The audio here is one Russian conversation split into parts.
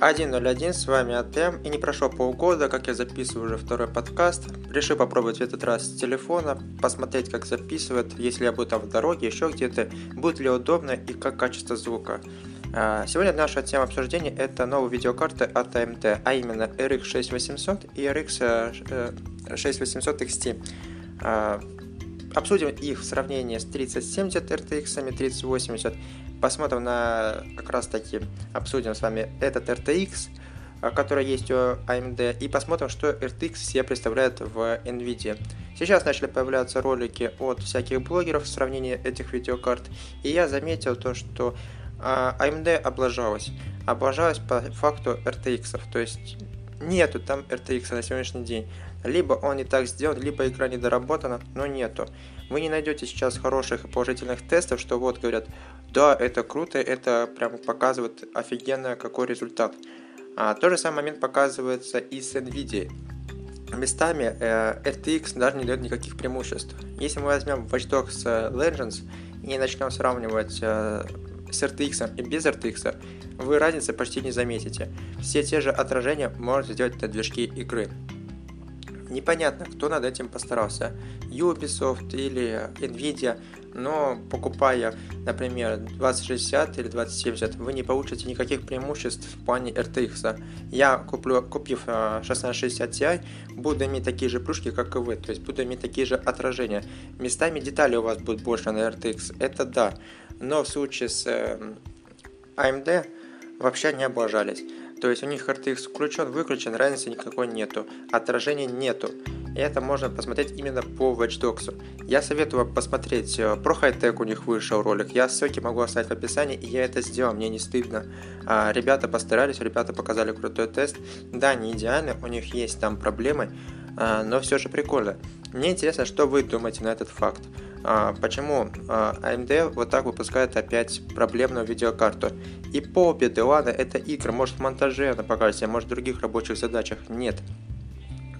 1.01, с вами АТМ, и не прошло полгода, как я записываю уже второй подкаст. Решил попробовать в этот раз с телефона, посмотреть, как записывает, если я буду там в дороге, еще где-то, будет ли удобно и как качество звука. А, сегодня наша тема обсуждения это новые видеокарты от AMD, а именно RX 6800 и RX 6800 XT. Обсудим их в сравнении с 3070 RTX, 3080 посмотрим на как раз таки, обсудим с вами этот RTX, а, который есть у AMD, и посмотрим, что RTX все представляет в NVIDIA. Сейчас начали появляться ролики от всяких блогеров в сравнении этих видеокарт, и я заметил то, что AMD а, облажалась. Облажалась по факту RTX, то есть нету там RTX на сегодняшний день. Либо он не так сделан, либо игра недоработана, но нету. Вы не найдете сейчас хороших и положительных тестов, что вот говорят, да, это круто, это прям показывает офигенно какой результат. А, тот же самый момент показывается и с NVIDIA. Местами э, RTX даже не дает никаких преимуществ. Если мы возьмем Watch Dogs э, Legends и начнем сравнивать э, с RTX и без RTX, вы разницы почти не заметите. Все те же отражения можно сделать на движке игры. Непонятно, кто над этим постарался, Ubisoft или Nvidia, но покупая, например, 2060 или 2070, вы не получите никаких преимуществ в плане RTX. Я куплю, купив 1660 Ti, буду иметь такие же плюшки, как и вы, то есть буду иметь такие же отражения. Местами деталей у вас будет больше на RTX, это да, но в случае с AMD эм, вообще не облажались. То есть у них RTX включен, выключен, разницы никакой нету, отражения нету. И это можно посмотреть именно по Watch Dogs. Я советую вам посмотреть, э, про хай-тек у них вышел ролик. Я ссылки могу оставить в описании, и я это сделал, мне не стыдно. А, ребята постарались, ребята показали крутой тест. Да, не идеально, у них есть там проблемы, а, но все же прикольно. Мне интересно, что вы думаете на этот факт. А, почему а, AMD вот так выпускает опять проблемную видеокарту? И по беды, ладно, это игры, может в монтаже она покажется, может в других рабочих задачах. Нет.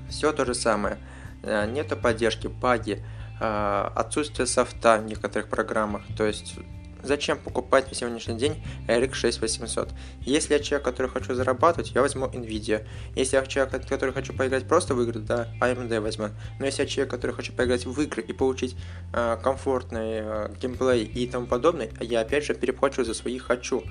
Все то же самое. А, нету поддержки, баги, отсутствие софта в некоторых программах. То есть Зачем покупать на сегодняшний день RX 6800? Если я человек, который хочу зарабатывать, я возьму Nvidia. Если я человек, который хочу поиграть просто в игры, да, AMD возьму. Но если я человек, который хочу поиграть в игры и получить э, комфортный э, геймплей и тому подобное, я опять же переплачу за свои хочу.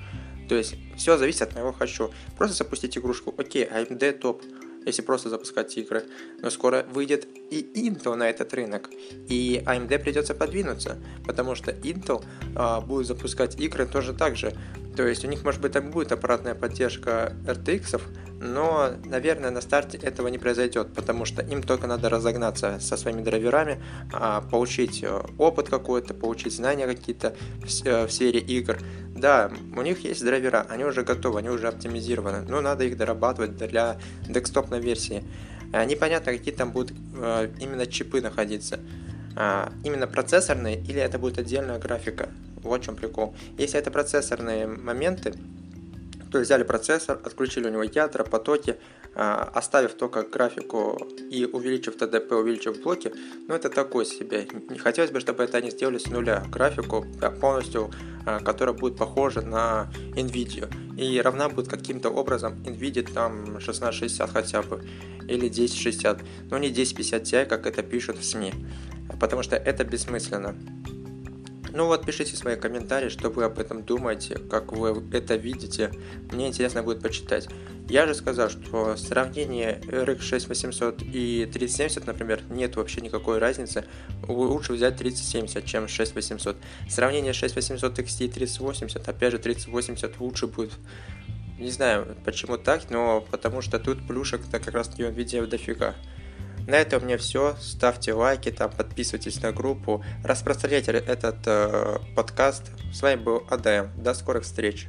То есть все зависит от моего хочу. Просто запустить игрушку, окей, AMD топ если просто запускать игры. Но скоро выйдет и Intel на этот рынок, и AMD придется подвинуться, потому что Intel а, будет запускать игры тоже так же. То есть у них, может быть, там будет аппаратная поддержка RTX, но, наверное, на старте этого не произойдет, потому что им только надо разогнаться со своими драйверами, а, получить э, опыт какой-то, получить знания какие-то в, э, в серии игр. Да, у них есть драйвера, они уже готовы, они уже оптимизированы, но надо их дорабатывать для декстопной версии. А, непонятно, какие там будут э, именно чипы находиться. А, именно процессорные или это будет отдельная графика. Вот в чем прикол. Если это процессорные моменты, то взяли процессор, отключили у него ядра, потоки, а, оставив только графику и увеличив ТДП, увеличив блоки, ну это такое себе. Не хотелось бы, чтобы это они сделали с нуля графику полностью, а, которая будет похожа на NVIDIA и равна будет каким-то образом NVIDIA там 1660 хотя бы или 1060, но не 1050 Ti, как это пишут в СМИ, потому что это бессмысленно. Ну вот, пишите свои комментарии, что вы об этом думаете, как вы это видите. Мне интересно будет почитать. Я же сказал, что сравнение RX 6800 и 3070, например, нет вообще никакой разницы. Лучше взять 3070, чем 6800. Сравнение 6800 XT и 3080, опять же, 3080 лучше будет. Не знаю, почему так, но потому что тут плюшек-то как раз таки видео дофига. На этом у меня все. Ставьте лайки, там, подписывайтесь на группу, распространяйте этот э, подкаст. С вами был АДМ. До скорых встреч.